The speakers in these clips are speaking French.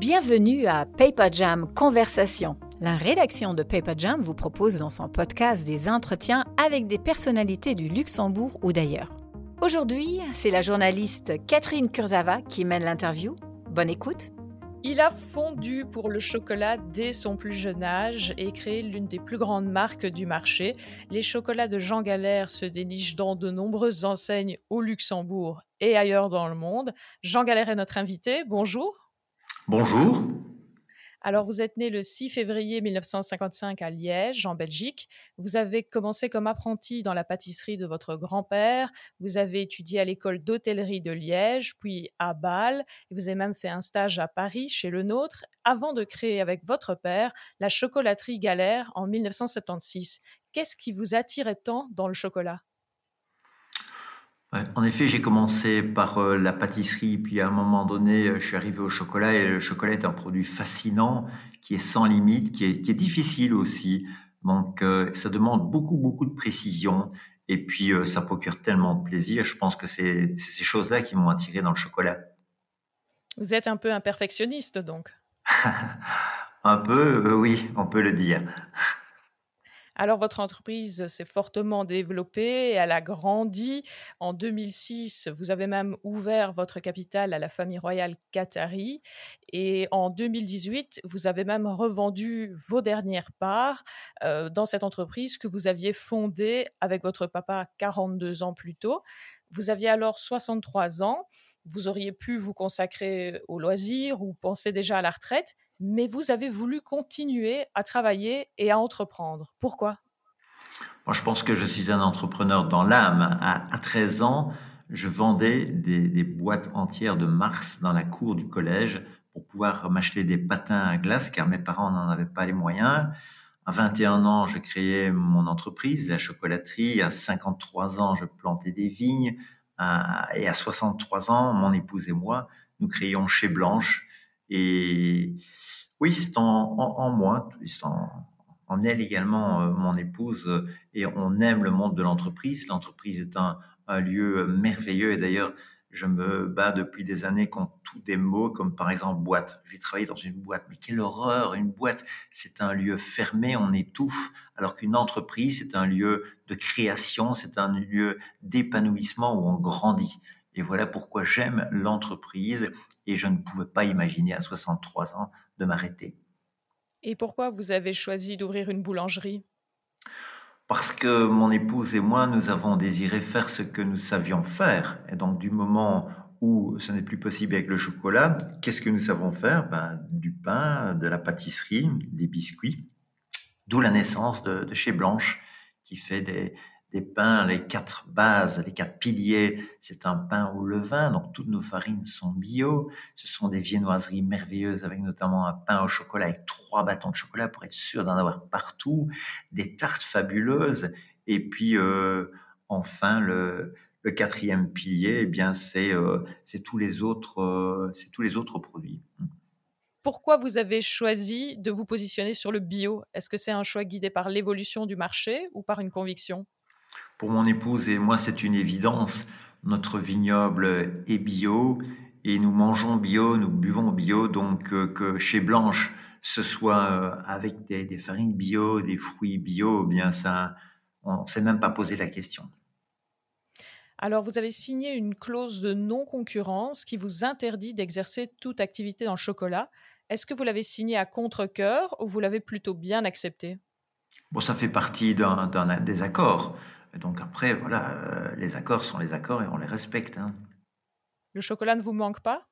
Bienvenue à Paper Jam Conversation. La rédaction de Paper Jam vous propose dans son podcast des entretiens avec des personnalités du Luxembourg ou d'ailleurs. Aujourd'hui, c'est la journaliste Catherine Kurzava qui mène l'interview. Bonne écoute. Il a fondu pour le chocolat dès son plus jeune âge et créé l'une des plus grandes marques du marché. Les chocolats de Jean Galère se dénichent dans de nombreuses enseignes au Luxembourg et ailleurs dans le monde. Jean Galère est notre invité. Bonjour. Bonjour. Alors, vous êtes né le 6 février 1955 à Liège, en Belgique. Vous avez commencé comme apprenti dans la pâtisserie de votre grand-père. Vous avez étudié à l'école d'hôtellerie de Liège, puis à Bâle. Vous avez même fait un stage à Paris, chez le nôtre, avant de créer avec votre père la chocolaterie Galère en 1976. Qu'est-ce qui vous attirait tant dans le chocolat? En effet, j'ai commencé par euh, la pâtisserie, puis à un moment donné, euh, je suis arrivé au chocolat, et le chocolat est un produit fascinant, qui est sans limite, qui est, difficile aussi. Donc, euh, ça demande beaucoup, beaucoup de précision, et puis ça procure tellement de plaisir. Je pense que c'est ces choses-là qui m'ont attiré dans le chocolat. Vous êtes un peu un perfectionniste, donc Un peu, oui, on peut le dire. Alors, votre entreprise s'est fortement développée, elle a grandi. En 2006, vous avez même ouvert votre capital à la famille royale qatari. Et en 2018, vous avez même revendu vos dernières parts euh, dans cette entreprise que vous aviez fondée avec votre papa 42 ans plus tôt. Vous aviez alors 63 ans. Vous auriez pu vous consacrer au loisir ou penser déjà à la retraite, mais vous avez voulu continuer à travailler et à entreprendre. Pourquoi? Moi, je pense que je suis un entrepreneur dans l'âme. À, 13 ans, je vendais des, boîtes entières de Mars dans la cour du collège pour pouvoir m'acheter des patins à glace, car mes parents n'en avaient pas les moyens. À 21 ans, je créais mon entreprise, la chocolaterie. À 53 ans, je plantais des vignes. Et à 63 ans, mon épouse et moi, nous créions Chez Blanche, et oui, c'est en, moi, c'est en, elle également, euh, mon épouse, euh, et on aime le monde de l'entreprise. L'entreprise est un, lieu merveilleux, et d'ailleurs, je me bats depuis des années contre tous des mots comme par exemple boîte. Je vais travailler dans une boîte, mais quelle horreur Une boîte, c'est un lieu fermé, on étouffe, alors qu'une entreprise, c'est un lieu de création, c'est un lieu d'épanouissement où on grandit. Et voilà pourquoi j'aime l'entreprise et je ne pouvais pas imaginer à 63 ans de m'arrêter. Et pourquoi vous avez choisi d'ouvrir une boulangerie? Parce que mon épouse et moi, nous avons désiré faire ce que nous savions faire. Et donc du moment où ce n'est plus possible avec le chocolat, qu'est-ce que nous savons faire? Ben, Du pain, de la pâtisserie, des biscuits. D'où la naissance de, de Chez Blanche, qui fait des, des pains, les quatre bases, les quatre piliers, c'est un pain au levain, donc toutes nos farines sont bio. Ce sont des viennoiseries merveilleuses avec notamment un pain au chocolat avec trois bâtons de chocolat pour être sûr d'en avoir partout, des tartes fabuleuses, et puis euh, enfin le, quatrième pilier, eh bien euh, euh, c'est tous les autres produits. Pourquoi vous avez choisi de vous positionner sur le bio? Est-ce que c'est un choix guidé par l'évolution du marché ou par une conviction? Pour mon épouse et moi, c'est une évidence. Notre vignoble est bio et nous mangeons bio, nous buvons bio, donc euh, que chez Blanche, ce soit euh, avec des, farines bio, des fruits bio, eh bien ça, on ne s'est même pas posé la question. Alors, vous avez signé une clause de non-concurrence qui vous interdit d'exercer toute activité dans le chocolat. Est-ce que vous l'avez signé à contre-coeur ou vous l'avez plutôt bien accepté Bon, ça fait partie d'un des accords donc après, voilà, euh, les accords sont les accords et on les respecte. Hein. Le chocolat ne vous manque pas?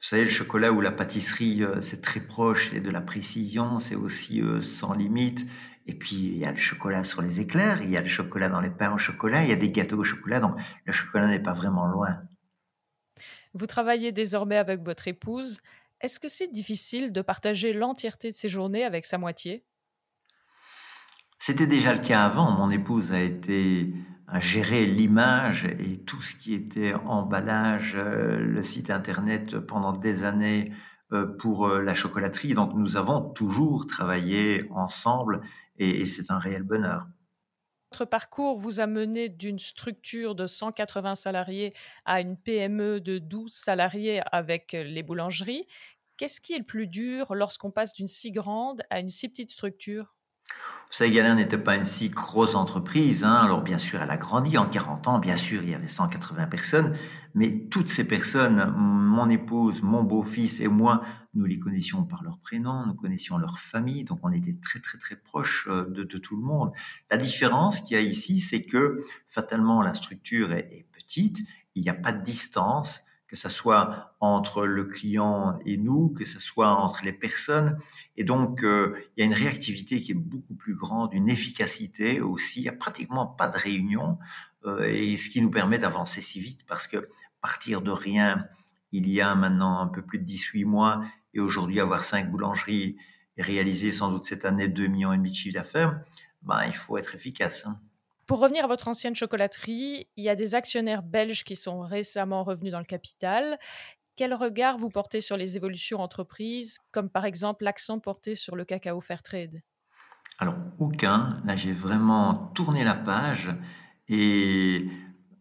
Vous savez, le chocolat ou la pâtisserie, euh, c'est très proche, c'est de la précision, c'est aussi euh, sans limite. Et puis, il y a le chocolat sur les éclairs, il y a le chocolat dans les pains au chocolat, il y a des gâteaux au chocolat, donc le chocolat n'est pas vraiment loin. Vous travaillez désormais avec votre épouse. Est-ce que c'est difficile de partager l'entièreté de ses journées avec sa moitié? C'était déjà le cas avant. Mon épouse a été à gérer l'image et tout ce qui était emballage, euh, le site internet pendant des années euh, pour euh, la chocolaterie. Donc nous avons toujours travaillé ensemble et, c'est un réel bonheur. Votre parcours vous a mené d'une structure de 180 salariés à une PME de 12 salariés avec les boulangeries. Qu'est-ce qui est le plus dur lorsqu'on passe d'une si grande à une si petite structure? Galin n'était pas une si grosse entreprise. Hein. Alors bien sûr, elle a grandi en 40 ans. Bien sûr, il y avait 180 personnes. Mais toutes ces personnes, mon épouse, mon beau-fils et moi, nous les connaissions par leur prénom, nous connaissions leur famille. Donc on était très très très proches euh, de, tout le monde. La différence qu'il y a ici, c'est que fatalement la structure est petite. Il n'y a pas de distance que ce soit entre le client et nous, que ce soit entre les personnes. Et donc, euh, il y a une réactivité qui est beaucoup plus grande, une efficacité aussi. Il n'y a pratiquement pas de réunion, euh, et ce qui nous permet d'avancer si vite, parce que partir de rien, il y a maintenant un peu plus de 18 mois, et aujourd'hui avoir cinq boulangeries et réaliser sans doute cette année 2 millions et demi de chiffre d'affaires, ben, il faut être efficace. Hein. Pour revenir à votre ancienne chocolaterie, il y a des actionnaires belges qui sont récemment revenus dans le capital. Quel regard vous portez sur les évolutions entreprises, comme par exemple l'accent porté sur le cacao Fairtrade Alors, aucun. Là, j'ai vraiment tourné la page et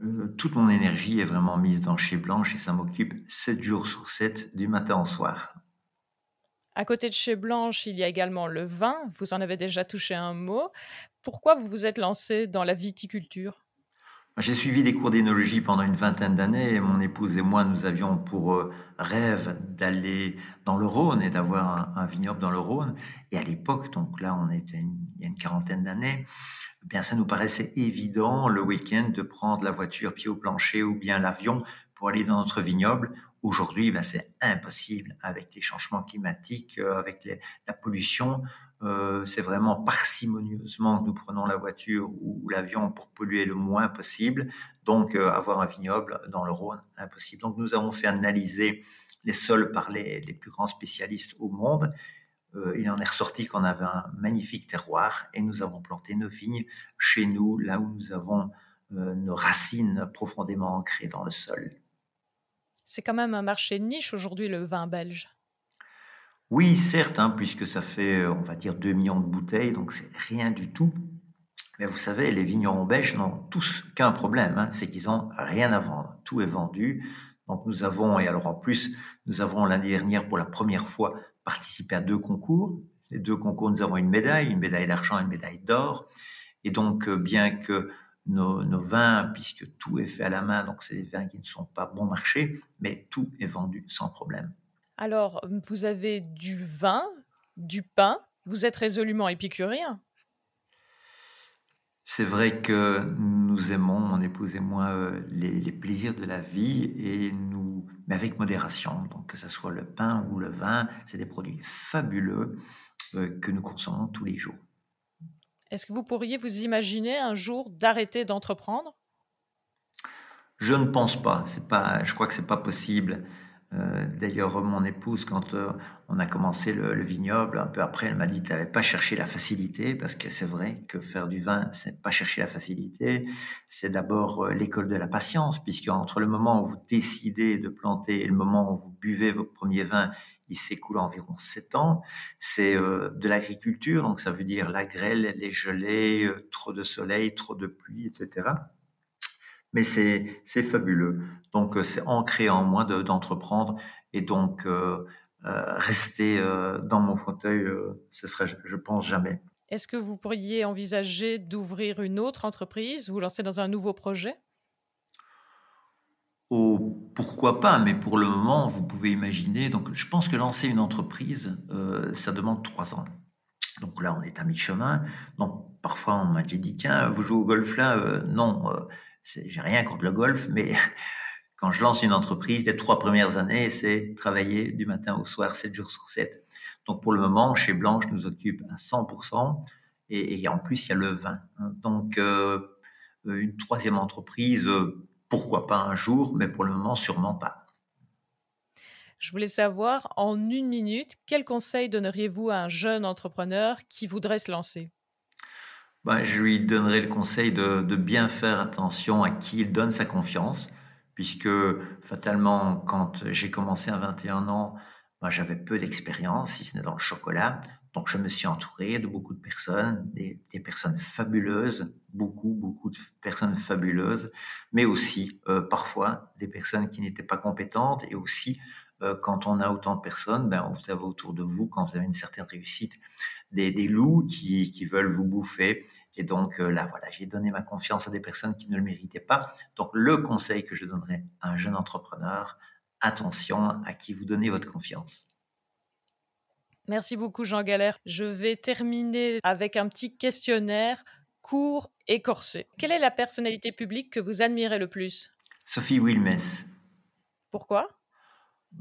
euh, toute mon énergie est vraiment mise dans Chez Blanche et ça m'occupe 7 jours sur 7 du matin au soir. À côté de chez Blanche, il y a également le vin. Vous en avez déjà touché un mot. Pourquoi vous vous êtes lancé dans la viticulture? J'ai suivi des cours d'énologie pendant une vingtaine d'années. Mon épouse et moi, nous avions pour euh, rêve d'aller dans le Rhône et d'avoir un, vignoble dans le Rhône. Et à l'époque, donc là, on était il y a une quarantaine d'années, eh bien ça nous paraissait évident le week-end de prendre la voiture pied au plancher ou bien l'avion pour aller dans notre vignoble. Aujourd'hui, ben, c'est impossible avec les changements climatiques, euh, avec la pollution. Euh, c'est vraiment parcimonieusement que nous prenons la voiture ou, l'avion pour polluer le moins possible. Donc, euh, avoir un vignoble dans le Rhône, impossible. Donc, nous avons fait analyser les sols par les, plus grands spécialistes au monde. il en est ressorti qu'on avait un magnifique terroir et nous avons planté nos vignes chez nous, là où nous avons nos racines profondément ancrées dans le sol. C'est quand même un marché de niche aujourd'hui, le vin belge. Oui, certes, hein, puisque ça fait, on va dire, 2 millions de bouteilles, donc c'est rien du tout. Mais vous savez, les vignerons belges n'ont tous qu'un problème, hein, c'est qu'ils n'ont rien à vendre. Tout est vendu. Donc nous avons, et alors en plus, nous avons l'année dernière pour la première fois participé à deux concours. Les deux concours, nous avons une médaille, une médaille d'argent et une médaille d'or. Et donc, euh, bien que nos, vins, puisque tout est fait à la main, donc c'est des vins qui ne sont pas bon marché, mais tout est vendu sans problème. Alors, vous avez du vin, du pain, vous êtes résolument épicurien. C'est vrai que nous aimons, mon épouse et moi, euh, les, plaisirs de la vie, et nous, mais avec modération. Donc, que ce soit le pain ou le vin, c'est des produits fabuleux euh, que nous consommons tous les jours. Est-ce que vous pourriez vous imaginer un jour d'arrêter d'entreprendre? Je ne pense pas. C'est pas. Je crois que c'est pas possible. Euh, d'ailleurs, mon épouse, quand euh, on a commencé le, vignoble, un peu après, elle m'a dit, tu pas cherché la facilité, parce que c'est vrai que faire du vin, c'est pas chercher la facilité, c'est d'abord euh, l'école de la patience, puisque entre le moment où vous décidez de planter et le moment où vous buvez votre premier vin, il s'écoule environ sept ans. C'est de l'agriculture, donc ça veut dire la grêle, les gelées, trop de soleil, trop de pluie, etc. Mais c'est fabuleux. Donc euh, c'est ancré en moi d'entreprendre et donc rester dans mon fauteuil, ce serait, je pense, jamais. Est-ce que vous pourriez envisager d'ouvrir une autre entreprise, vous lancer dans un nouveau projet? Pourquoi pas, mais pour le moment, vous pouvez imaginer. Donc, je pense que lancer une entreprise, euh, ça demande trois ans. Donc là, on est à mi-chemin. Donc, parfois, on m'a dit tiens, vous jouez au golf là euh, Non, euh, j'ai rien contre le golf, mais quand je lance une entreprise, les trois premières années, c'est travailler du matin au soir, 7 jours sur 7. Donc, pour le moment, chez Blanche nous occupe à 100%. Et, et en plus, il y a le vin. Donc, une troisième entreprise pourquoi pas un jour, mais pour le moment, sûrement pas. Je voulais savoir, en une minute, quel conseil donneriez-vous à un jeune entrepreneur qui voudrait se lancer? Ben, Je lui donnerais le conseil de, bien faire attention à qui il donne sa confiance, puisque fatalement, quand j'ai commencé à 21 ans, ben, j'avais peu d'expérience, si ce n'est dans le chocolat. Donc, je me suis entouré de beaucoup de personnes, des, personnes fabuleuses, beaucoup, beaucoup de personnes fabuleuses, mais aussi euh, parfois des personnes qui n'étaient pas compétentes et aussi euh, quand on a autant de personnes, ben, vous avez autour de vous, quand vous avez une certaine réussite, des, loups qui, qui, veulent vous bouffer. Et donc euh, là, voilà, j'ai donné ma confiance à des personnes qui ne le méritaient pas. Donc le conseil que je donnerais à un jeune entrepreneur, attention à qui vous donnez votre confiance. Merci beaucoup Jean Galère. Je vais terminer avec un petit questionnaire court et corsé. Quelle est la personnalité publique que vous admirez le plus? Sophie Wilmès. Pourquoi?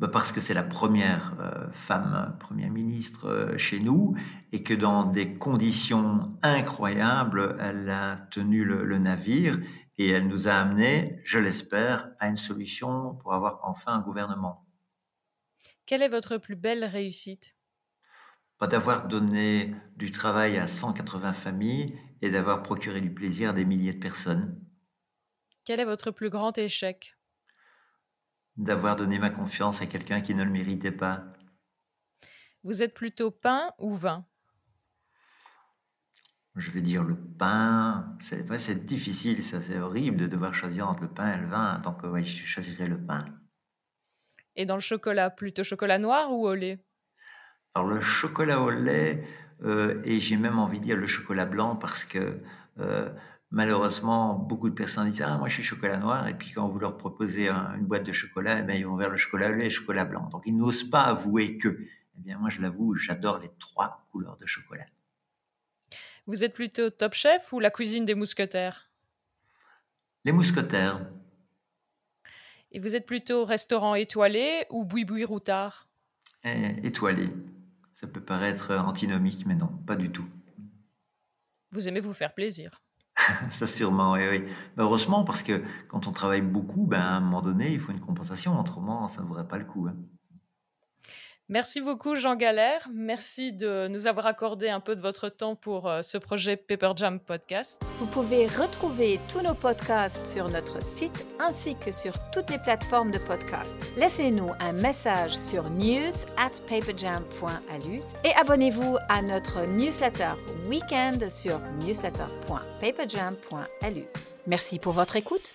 Parce que c'est la première euh, femme première ministre euh, chez nous et que dans des conditions incroyables, elle a tenu le, navire et elle nous a amené, je l'espère, à une solution pour avoir enfin un gouvernement. Quelle est votre plus belle réussite? Pas D'avoir donné du travail à 180 familles et d'avoir procuré du plaisir à des milliers de personnes. Quel est votre plus grand échec? D'avoir donné ma confiance à quelqu'un qui ne le méritait pas. Vous êtes plutôt pain ou vin? Je vais dire le pain. C'est difficile, ça, c'est horrible de devoir choisir entre le pain et le vin. Donc, oui, je choisirais le pain. Et dans le chocolat, plutôt chocolat noir ou au lait? Alors, le chocolat au lait, euh, et j'ai même envie de dire le chocolat blanc parce que. Euh, malheureusement, beaucoup de personnes disent Ah, moi je suis chocolat noir. Et puis quand vous leur proposez une boîte de chocolat, eh bien, ils vont vers le chocolat lait et le chocolat blanc. Donc ils n'osent pas avouer que. Eh bien, moi je l'avoue, j'adore les trois couleurs de chocolat. Vous êtes plutôt top chef ou la cuisine des mousquetaires? Les mousquetaires. Et vous êtes plutôt restaurant étoilé ou boui-boui routard? Eh, Étoilé. Ça peut paraître antinomique, mais non, pas du tout. Vous aimez vous faire plaisir Ça sûrement, oui, oui. heureusement, parce que quand on travaille beaucoup, ben, à un moment donné, il faut une compensation. Autrement, ça ne vaudrait pas le coup. Hein. Merci beaucoup Jean Galère. Merci de nous avoir accordé un peu de votre temps pour euh, ce projet Paper Jam Podcast. Vous pouvez retrouver tous nos podcasts sur notre site ainsi que sur toutes les plateformes de podcast. Laissez-nous un message sur news at paperjam.alu et abonnez-vous à notre newsletter Weekend sur newsletter.paperjam.alu. Merci pour votre écoute